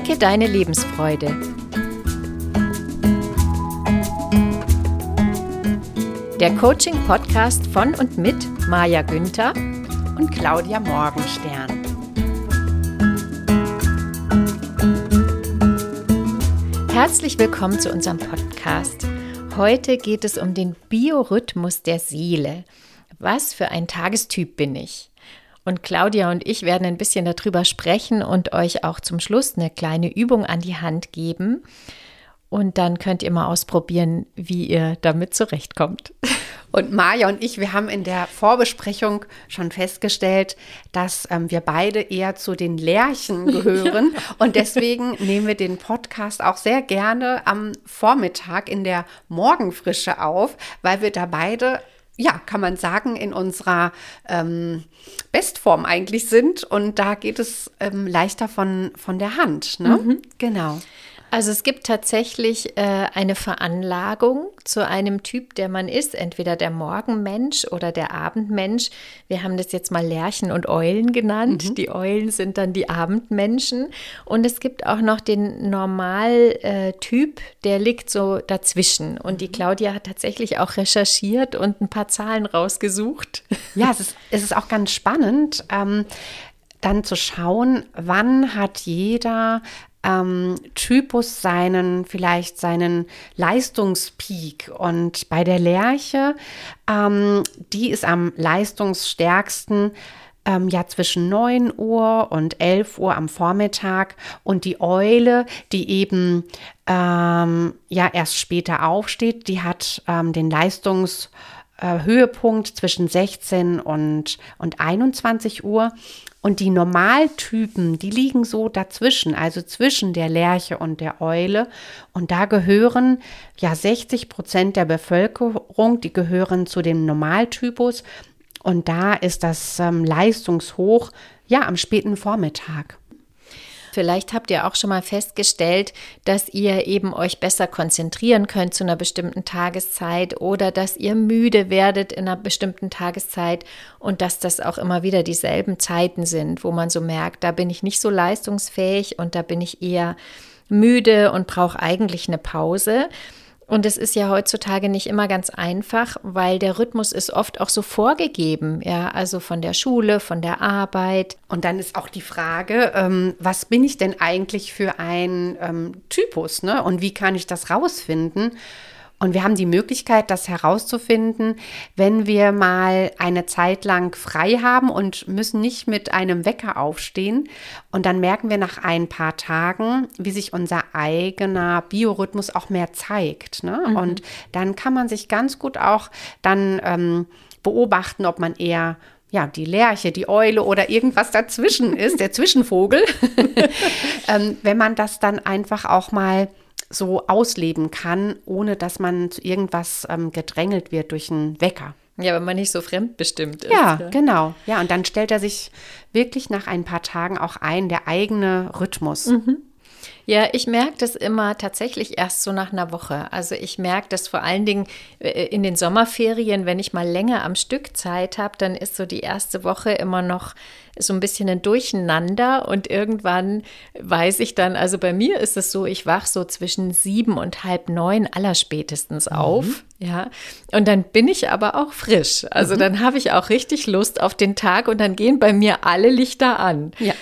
Wecke deine Lebensfreude. Der Coaching-Podcast von und mit Maja Günther und Claudia Morgenstern. Herzlich willkommen zu unserem Podcast. Heute geht es um den Biorhythmus der Seele. Was für ein Tagestyp bin ich? Und Claudia und ich werden ein bisschen darüber sprechen und euch auch zum Schluss eine kleine Übung an die Hand geben. Und dann könnt ihr mal ausprobieren, wie ihr damit zurechtkommt. Und Maja und ich, wir haben in der Vorbesprechung schon festgestellt, dass ähm, wir beide eher zu den Lerchen gehören. Und deswegen nehmen wir den Podcast auch sehr gerne am Vormittag in der Morgenfrische auf, weil wir da beide ja, kann man sagen, in unserer ähm, Bestform eigentlich sind. Und da geht es ähm, leichter von, von der Hand. Ne? Mhm. Genau. Also es gibt tatsächlich äh, eine Veranlagung zu einem Typ, der man ist, entweder der Morgenmensch oder der Abendmensch. Wir haben das jetzt mal Lerchen und Eulen genannt. Mhm. Die Eulen sind dann die Abendmenschen. Und es gibt auch noch den Normaltyp, äh, der liegt so dazwischen. Und die mhm. Claudia hat tatsächlich auch recherchiert und ein paar Zahlen rausgesucht. Ja, es ist, es ist auch ganz spannend. Ähm, dann zu schauen, wann hat jeder ähm, Typus seinen, vielleicht seinen Leistungspeak. Und bei der Lerche, ähm, die ist am leistungsstärksten ähm, ja zwischen 9 Uhr und 11 Uhr am Vormittag und die Eule, die eben ähm, ja erst später aufsteht, die hat ähm, den Leistungs äh, Höhepunkt zwischen 16 und, und 21 Uhr. Und die Normaltypen, die liegen so dazwischen, also zwischen der Lerche und der Eule. Und da gehören ja 60 Prozent der Bevölkerung, die gehören zu dem Normaltypus. Und da ist das ähm, Leistungshoch ja am späten Vormittag. Vielleicht habt ihr auch schon mal festgestellt, dass ihr eben euch besser konzentrieren könnt zu einer bestimmten Tageszeit oder dass ihr müde werdet in einer bestimmten Tageszeit und dass das auch immer wieder dieselben Zeiten sind, wo man so merkt, da bin ich nicht so leistungsfähig und da bin ich eher müde und brauche eigentlich eine Pause. Und es ist ja heutzutage nicht immer ganz einfach, weil der Rhythmus ist oft auch so vorgegeben, ja, also von der Schule, von der Arbeit. Und dann ist auch die Frage, ähm, was bin ich denn eigentlich für ein ähm, Typus, ne? Und wie kann ich das rausfinden? Und wir haben die Möglichkeit, das herauszufinden, wenn wir mal eine Zeit lang frei haben und müssen nicht mit einem Wecker aufstehen. Und dann merken wir nach ein paar Tagen, wie sich unser eigener Biorhythmus auch mehr zeigt. Ne? Mhm. Und dann kann man sich ganz gut auch dann ähm, beobachten, ob man eher ja, die Lerche, die Eule oder irgendwas dazwischen ist, der Zwischenvogel, ähm, wenn man das dann einfach auch mal so ausleben kann, ohne dass man zu irgendwas ähm, gedrängelt wird durch einen Wecker. Ja, wenn man nicht so fremdbestimmt ist. Ja, ja, genau. Ja, und dann stellt er sich wirklich nach ein paar Tagen auch ein, der eigene Rhythmus. Mhm. Ja, ich merke das immer tatsächlich erst so nach einer Woche. Also ich merke das vor allen Dingen äh, in den Sommerferien, wenn ich mal länger am Stück Zeit habe, dann ist so die erste Woche immer noch so ein bisschen ein Durcheinander und irgendwann weiß ich dann, also bei mir ist es so, ich wach so zwischen sieben und halb neun allerspätestens mhm. auf. Mhm. Ja, und dann bin ich aber auch frisch. Also mhm. dann habe ich auch richtig Lust auf den Tag und dann gehen bei mir alle Lichter an. Ja.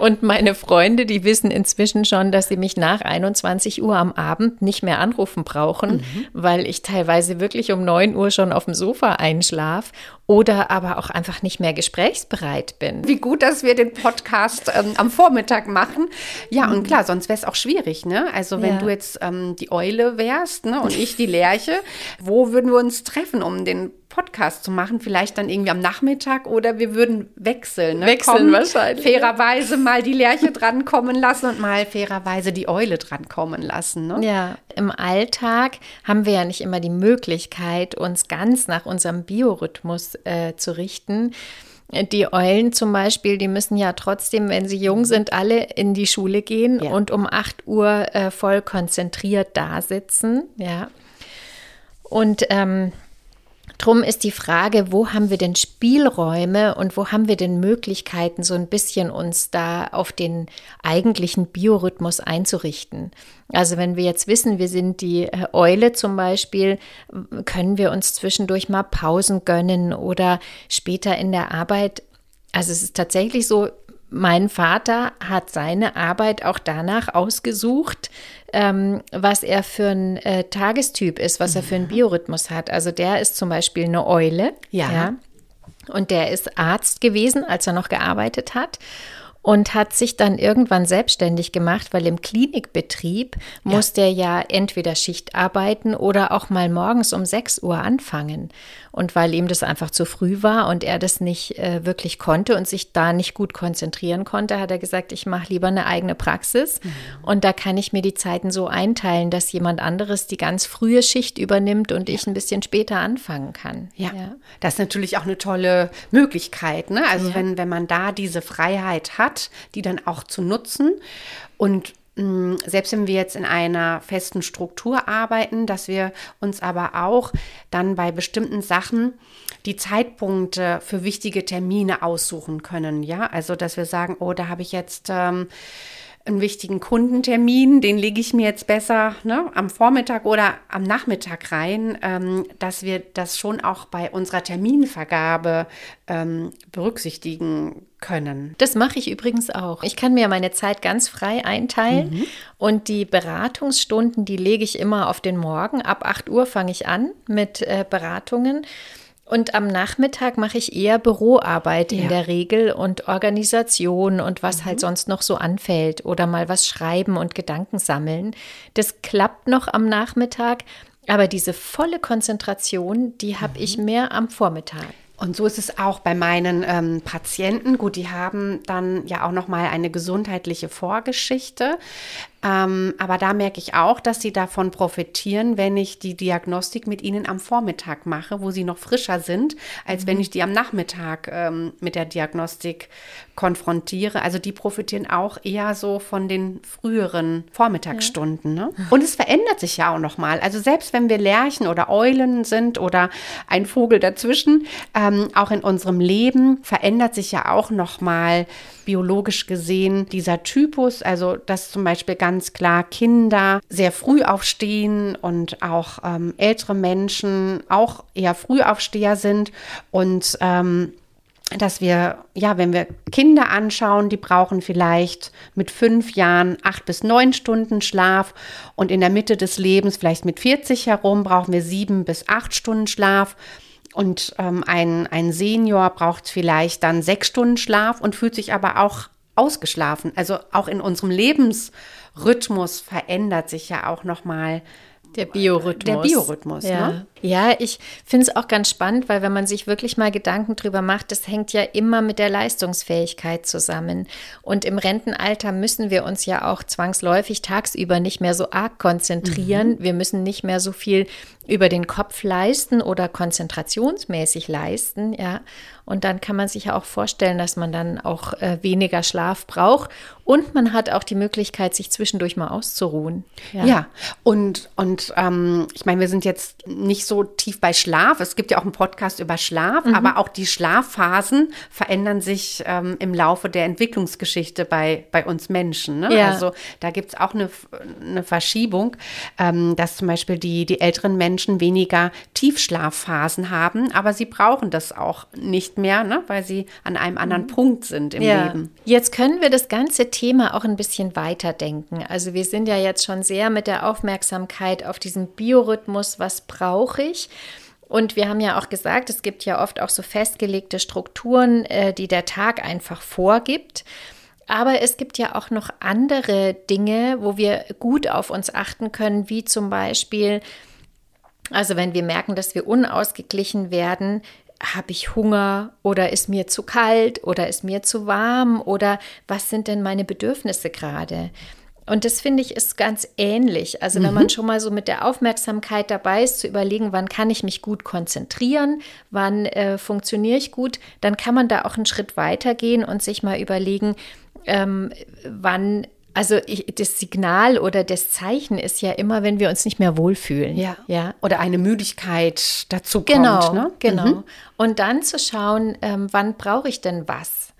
Und meine Freunde, die wissen inzwischen schon, dass sie mich nach 21 Uhr am Abend nicht mehr anrufen brauchen, mhm. weil ich teilweise wirklich um 9 Uhr schon auf dem Sofa einschlaf oder aber auch einfach nicht mehr gesprächsbereit bin. Wie gut, dass wir den Podcast ähm, am Vormittag machen. Ja, mhm. und klar, sonst wäre es auch schwierig, ne? Also wenn ja. du jetzt ähm, die Eule wärst ne, und ich die Lerche, wo würden wir uns treffen, um den Podcast zu machen, vielleicht dann irgendwie am Nachmittag oder wir würden wechseln. Ne? Wechseln Kommen, wahrscheinlich. Fairerweise mal die Lerche drankommen lassen und mal fairerweise die Eule drankommen lassen. Ne? Ja, im Alltag haben wir ja nicht immer die Möglichkeit, uns ganz nach unserem Biorhythmus äh, zu richten. Die Eulen zum Beispiel, die müssen ja trotzdem, wenn sie jung sind, alle in die Schule gehen ja. und um 8 Uhr äh, voll konzentriert da sitzen. Ja. Und ähm, Drum ist die Frage, wo haben wir denn Spielräume und wo haben wir denn Möglichkeiten, so ein bisschen uns da auf den eigentlichen Biorhythmus einzurichten. Also wenn wir jetzt wissen, wir sind die äh, Eule zum Beispiel, können wir uns zwischendurch mal Pausen gönnen oder später in der Arbeit. Also es ist tatsächlich so, mein Vater hat seine Arbeit auch danach ausgesucht, ähm, was er für ein äh, Tagestyp ist, was er für einen Biorhythmus hat. Also der ist zum Beispiel eine Eule. Ja. ja. Und der ist Arzt gewesen, als er noch gearbeitet hat und hat sich dann irgendwann selbstständig gemacht, weil im Klinikbetrieb ja. muss der ja entweder Schicht arbeiten oder auch mal morgens um 6 Uhr anfangen. Und weil ihm das einfach zu früh war und er das nicht äh, wirklich konnte und sich da nicht gut konzentrieren konnte, hat er gesagt, ich mache lieber eine eigene Praxis. Mhm. Und da kann ich mir die Zeiten so einteilen, dass jemand anderes die ganz frühe Schicht übernimmt und ja. ich ein bisschen später anfangen kann. Ja. ja. das ist natürlich auch eine tolle Möglichkeit. Ne? Also wenn, wenn man da diese Freiheit hat, die dann auch zu nutzen. Und Mm, selbst wenn wir jetzt in einer festen Struktur arbeiten, dass wir uns aber auch dann bei bestimmten Sachen die Zeitpunkte für wichtige Termine aussuchen können. Ja, also dass wir sagen, oh, da habe ich jetzt ähm, einen wichtigen Kundentermin, den lege ich mir jetzt besser ne, am Vormittag oder am Nachmittag rein, ähm, dass wir das schon auch bei unserer Terminvergabe ähm, berücksichtigen können. Das mache ich übrigens auch. Ich kann mir meine Zeit ganz frei einteilen mhm. und die Beratungsstunden, die lege ich immer auf den Morgen. Ab 8 Uhr fange ich an mit äh, Beratungen. Und am Nachmittag mache ich eher Büroarbeit ja. in der Regel und Organisation und was halt mhm. halt sonst noch so anfällt oder mal was schreiben und Gedanken sammeln. Das klappt noch am Nachmittag, aber diese volle Konzentration, die habe mhm. ich mehr am Vormittag. Und so ist es auch bei meinen ähm, Patienten. Gut, die haben dann ja auch noch mal eine gesundheitliche Vorgeschichte. Ähm, aber da merke ich auch, dass sie davon profitieren, wenn ich die Diagnostik mit ihnen am Vormittag mache, wo sie noch frischer sind, als mhm. wenn ich die am Nachmittag ähm, mit der Diagnostik konfrontiere. Also die profitieren auch eher so von den früheren Vormittagsstunden. Ja. Ne? Und es verändert sich ja auch noch mal. Also selbst wenn wir Lerchen oder Eulen sind oder ein Vogel dazwischen, ähm, auch in unserem Leben verändert sich ja auch noch mal biologisch gesehen dieser Typus, also dass zum Beispiel ganz klar Kinder sehr früh aufstehen und auch ähm, ältere Menschen auch eher Frühaufsteher sind und ähm, dass wir, ja, wenn wir Kinder anschauen, die brauchen vielleicht mit fünf Jahren acht bis neun Stunden Schlaf und in der Mitte des Lebens, vielleicht mit 40 herum, brauchen wir sieben bis acht Stunden Schlaf. Und ähm, ein, ein Senior braucht vielleicht dann sechs Stunden Schlaf und fühlt sich aber auch ausgeschlafen. Also auch in unserem Lebensrhythmus verändert sich ja auch nochmal der Biorhythmus. Der Biorhythmus, ja. Ne? Ja, ich finde es auch ganz spannend, weil wenn man sich wirklich mal Gedanken drüber macht, das hängt ja immer mit der Leistungsfähigkeit zusammen. Und im Rentenalter müssen wir uns ja auch zwangsläufig tagsüber nicht mehr so arg konzentrieren. Mhm. Wir müssen nicht mehr so viel über den Kopf leisten oder konzentrationsmäßig leisten, ja. Und dann kann man sich ja auch vorstellen, dass man dann auch äh, weniger Schlaf braucht. Und man hat auch die Möglichkeit, sich zwischendurch mal auszuruhen. Ja, ja. und, und ähm, ich meine, wir sind jetzt nicht so tief bei Schlaf. Es gibt ja auch einen Podcast über Schlaf, mhm. aber auch die Schlafphasen verändern sich ähm, im Laufe der Entwicklungsgeschichte bei, bei uns Menschen. Ne? Ja. Also da gibt es auch eine, eine Verschiebung, ähm, dass zum Beispiel die, die älteren Menschen weniger Tiefschlafphasen haben, aber sie brauchen das auch nicht mehr, ne? weil sie an einem anderen mhm. Punkt sind im ja. Leben. Jetzt können wir das ganze Thema auch ein bisschen weiterdenken. Also wir sind ja jetzt schon sehr mit der Aufmerksamkeit auf diesen Biorhythmus, was brauche ich? Und wir haben ja auch gesagt, es gibt ja oft auch so festgelegte Strukturen, äh, die der Tag einfach vorgibt. Aber es gibt ja auch noch andere Dinge, wo wir gut auf uns achten können, wie zum Beispiel, also wenn wir merken, dass wir unausgeglichen werden, habe ich Hunger oder ist mir zu kalt oder ist mir zu warm oder was sind denn meine Bedürfnisse gerade? Und das finde ich ist ganz ähnlich. Also wenn man mhm. schon mal so mit der Aufmerksamkeit dabei ist, zu überlegen, wann kann ich mich gut konzentrieren, wann äh, funktioniere ich gut, dann kann man da auch einen Schritt weiter gehen und sich mal überlegen, ähm, wann Also ich, das Signal oder das Zeichen ist ja immer, wenn wir uns nicht mehr wohlfühlen. Ja. ja. Oder eine Müdigkeit dazu genau, kommt. Ne? Genau. Mhm. Und dann zu schauen, ähm, wann brauche ich denn was?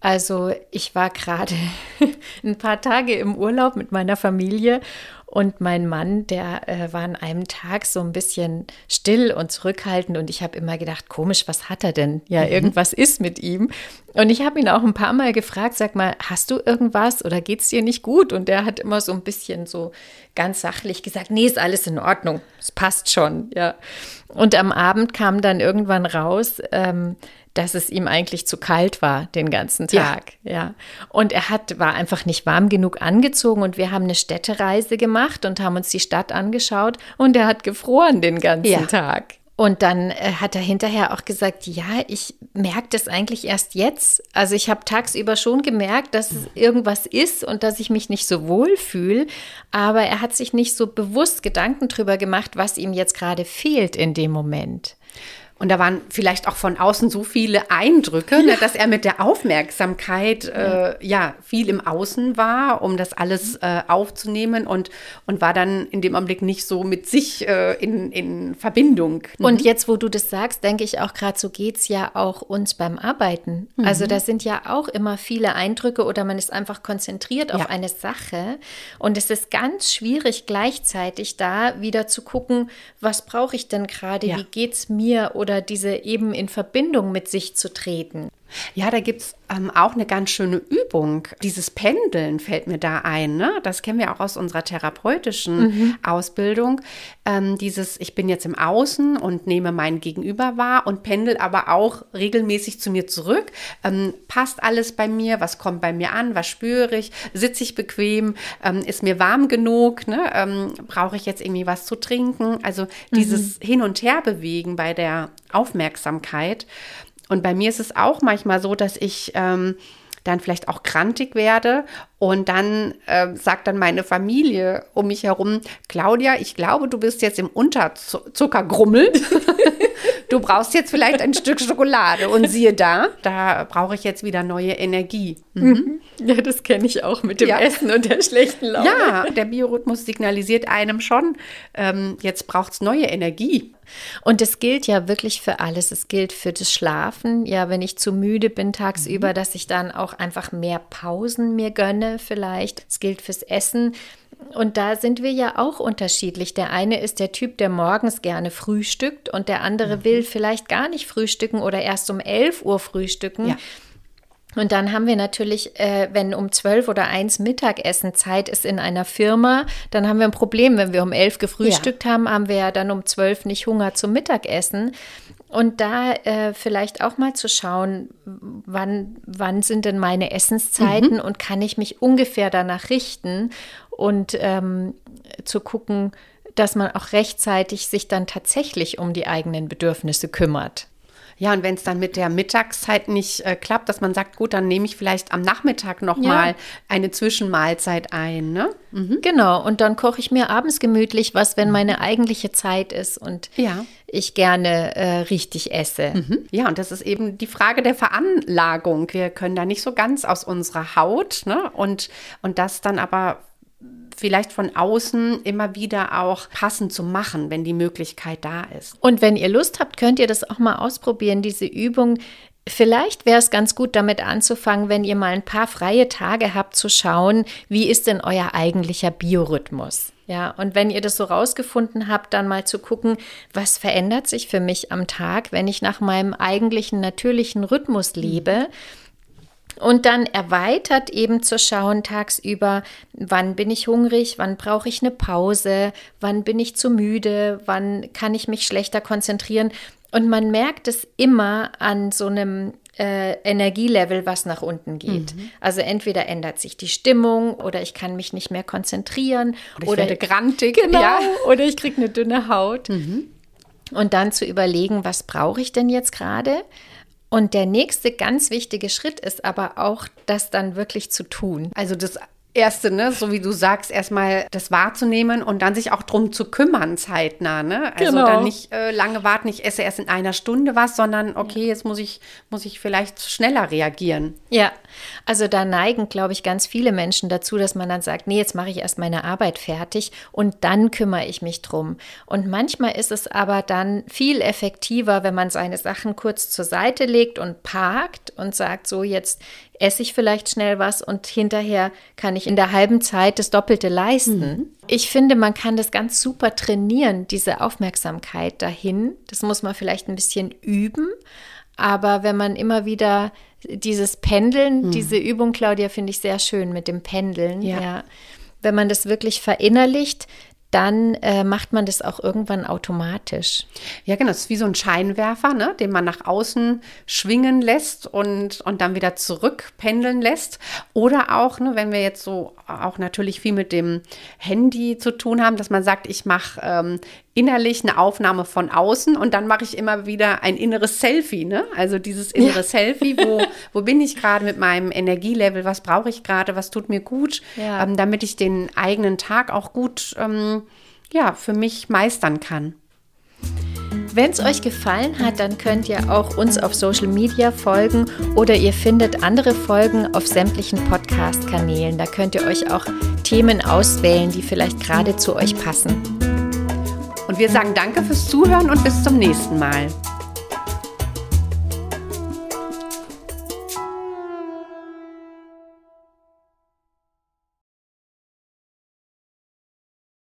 Also ich war gerade ein paar Tage im Urlaub mit meiner Familie und mein Mann, der äh, war an einem Tag so ein bisschen still und zurückhaltend und ich habe immer gedacht, komisch, was hat er denn? Ja, mhm. irgendwas ist mit ihm. Und ich habe ihn auch ein paar Mal gefragt, sag mal, hast du irgendwas oder geht es dir nicht gut? Und der hat immer so ein bisschen so ganz sachlich gesagt, nee, ist alles in Ordnung, es passt schon, ja. Und am Abend kam dann irgendwann raus, ähm, dass es ihm eigentlich zu kalt war den ganzen Tag. Ja. ja. Und er hat, war einfach nicht warm genug angezogen und wir haben eine Städtereise gemacht und haben uns die Stadt angeschaut und er hat gefroren den ganzen ja. Tag. Und dann äh, hat er hinterher auch gesagt, ja, ich merke das eigentlich erst jetzt. Also ich habe tagsüber schon gemerkt, dass es irgendwas ist und dass ich mich nicht so wohl fühle. Aber er hat sich nicht so bewusst Gedanken drüber gemacht, was ihm jetzt gerade fehlt in dem Moment. Und da waren vielleicht auch von außen so viele Eindrücke, ne, ja. ne, dass er mit der Aufmerksamkeit äh, ja viel im Außen war, um das alles äh, aufzunehmen und, und war dann in dem Augenblick nicht so mit sich äh, in, in Verbindung. Mhm. Und jetzt, wo du das sagst, denke ich auch gerade, so geht es ja auch uns beim Arbeiten. Mhm. Also da sind ja auch immer viele Eindrücke oder man ist einfach konzentriert auf ja. eine Sache. Und es ist ganz schwierig, gleichzeitig da wieder zu gucken, was brauche ich denn gerade, ja. wie geht es mir oder oder diese eben in Verbindung mit sich zu treten. Ja, da gibt es ähm, auch eine ganz schöne Übung. Dieses Pendeln fällt mir da ein. Ne? Das kennen wir auch aus unserer therapeutischen mhm. Ausbildung. Ähm, dieses, ich bin jetzt im Außen und nehme mein Gegenüber wahr und pendel aber auch regelmäßig zu mir zurück. Ähm, passt alles bei mir? Was kommt bei mir an? Was spüre ich? Sitze ich bequem? Ähm, ist mir warm genug? Ne? Ähm, brauche ich jetzt irgendwie was zu trinken? Also dieses mhm. Hin- und Herbewegen bei der Aufmerksamkeit. Und bei mir ist es auch manchmal so, dass ich ähm, dann vielleicht auch krantig werde und dann äh, sagt dann meine Familie um mich herum, Claudia, ich glaube, du bist jetzt im Unterzuckergrummel. du brauchst jetzt vielleicht ein Stück Schokolade und siehe da, da brauche ich jetzt wieder neue Energie. Mhm. Ja, das kenne ich auch mit dem ja. Essen und der schlechten Laune. Ja, der Biorhythmus signalisiert einem schon, ähm, jetzt braucht es neue Energie. Und es gilt ja wirklich für alles. Es gilt für das Schlafen. Ja, wenn ich zu müde bin tagsüber, mhm. dass ich dann auch einfach mehr Pausen mir gönne vielleicht. Es gilt fürs Essen. Und da sind wir ja auch unterschiedlich. Der eine ist der Typ, der morgens gerne frühstückt und der andere mhm. will vielleicht gar nicht frühstücken oder erst um 11 Uhr frühstücken. Ja. Und dann haben wir natürlich, äh, wenn um zwölf oder eins Mittagessen Zeit ist in einer Firma, dann haben wir ein Problem. Wenn wir um elf gefrühstückt ja. haben, haben wir ja dann um zwölf nicht Hunger zum Mittagessen. Und da äh, vielleicht auch mal zu schauen, wann, wann sind denn meine Essenszeiten mhm. und kann ich mich ungefähr danach richten und ähm, zu gucken, dass man auch rechtzeitig sich dann tatsächlich um die eigenen Bedürfnisse kümmert. Ja, und wenn es dann mit der Mittagszeit nicht äh, klappt, dass man sagt, gut, dann nehme ich vielleicht am Nachmittag noch ja. mal eine Zwischenmahlzeit ein, ne? Mhm. Genau, und dann koche ich mir abends gemütlich was, wenn meine eigentliche Zeit ist und ja. ich gerne äh, richtig esse. Mhm. Ja, und das ist eben die Frage der Veranlagung. Wir können da nicht so ganz aus unserer Haut, ne? Und, und das dann aber vielleicht von außen immer wieder auch passend zu machen, wenn die Möglichkeit da ist. Und wenn ihr Lust habt, könnt ihr das auch mal ausprobieren, diese Übung. Vielleicht wäre es ganz gut, damit anzufangen, wenn ihr mal ein paar freie Tage habt, zu schauen, wie ist denn euer eigentlicher Biorhythmus? Ja, und wenn ihr das so rausgefunden habt, dann mal zu gucken, was verändert sich für mich am Tag, wenn ich nach meinem eigentlichen natürlichen Rhythmus lebe. Und dann erweitert eben zu schauen tagsüber, wann bin ich hungrig, wann brauche ich eine Pause, wann bin ich zu müde, wann kann ich mich schlechter konzentrieren. Und man merkt es immer an so einem äh, Energielevel, was nach unten geht. Mhm. Also entweder ändert sich die Stimmung oder ich kann mich nicht mehr konzentrieren oder ich oder werde grantig. Genau, ja. oder ich kriege eine dünne Haut. Mhm. Und dann zu überlegen, was brauche ich denn jetzt gerade? Und der nächste ganz wichtige Schritt ist aber auch, das dann wirklich zu tun. Also das Erste, ne, so wie du sagst, erstmal das wahrzunehmen und dann sich auch drum zu kümmern, zeitnah, ne? Also Genau. dann nicht äh, lange warten, ich esse erst in einer Stunde was, sondern okay, jetzt muss ich, muss ich vielleicht schneller reagieren. Ja, also da neigen, glaube ich, ganz viele Menschen dazu, dass man dann sagt, nee, jetzt mache ich erst meine Arbeit fertig und dann kümmere ich mich drum. Und manchmal ist es aber dann viel effektiver, wenn man seine Sachen kurz zur Seite legt und parkt und sagt, so jetzt esse ich vielleicht schnell was und hinterher kann ich in der halben Zeit das Doppelte leisten. Ich finde, man kann das ganz super trainieren, diese Aufmerksamkeit dahin. Das muss man vielleicht ein bisschen üben. Aber wenn man immer wieder dieses Pendeln, diese Übung, Claudia, finde ich sehr schön mit dem Pendeln. Ja. Wenn man das wirklich verinnerlicht, dann äh, macht man das auch irgendwann automatisch. Ja, genau, es ist wie so ein Scheinwerfer, ne, den man nach außen schwingen lässt und, und dann wieder zurück pendeln lässt. Oder auch, ne, wenn wir jetzt so auch natürlich viel mit dem Handy zu tun haben, dass man sagt, ich mache ähm, innerlich eine Aufnahme von außen und dann mache ich immer wieder ein inneres Selfie, ne? Also dieses innere Selfie, wo, wo bin ich gerade mit meinem Energielevel, was brauche ich gerade, was tut mir gut, Ja. ähm, damit ich den eigenen Tag auch gut ähm, ja, für mich meistern kann. Wenn es euch gefallen hat, dann könnt ihr auch uns auf Social Media folgen oder ihr findet andere Folgen auf sämtlichen Podcast-Kanälen. Da könnt ihr euch auch Themen auswählen, die vielleicht gerade zu euch passen. Und wir sagen danke fürs Zuhören und bis zum nächsten Mal.